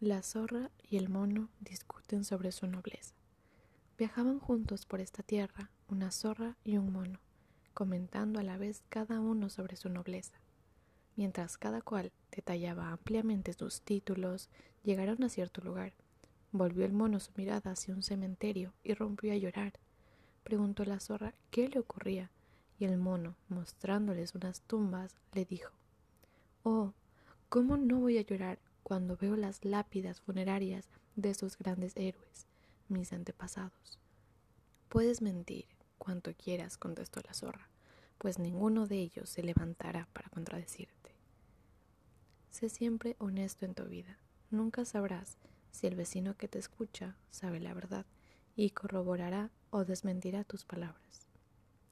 La zorra y el mono discuten sobre su nobleza. Viajaban juntos por esta tierra una zorra y un mono, comentando a la vez cada uno sobre su nobleza. Mientras cada cual detallaba ampliamente sus títulos, llegaron a cierto lugar. Volvió el mono su mirada hacia un cementerio y rompió a llorar. Preguntó la zorra qué le ocurría, y el mono, mostrándoles unas tumbas, le dijo Oh, ¿cómo no voy a llorar cuando veo las lápidas funerarias de esos grandes héroes, mis antepasados. Puedes mentir cuanto quieras, contestó la zorra, pues ninguno de ellos se levantará para contradecirte. Sé siempre honesto en tu vida. Nunca sabrás si el vecino que te escucha sabe la verdad y corroborará o desmentirá tus palabras.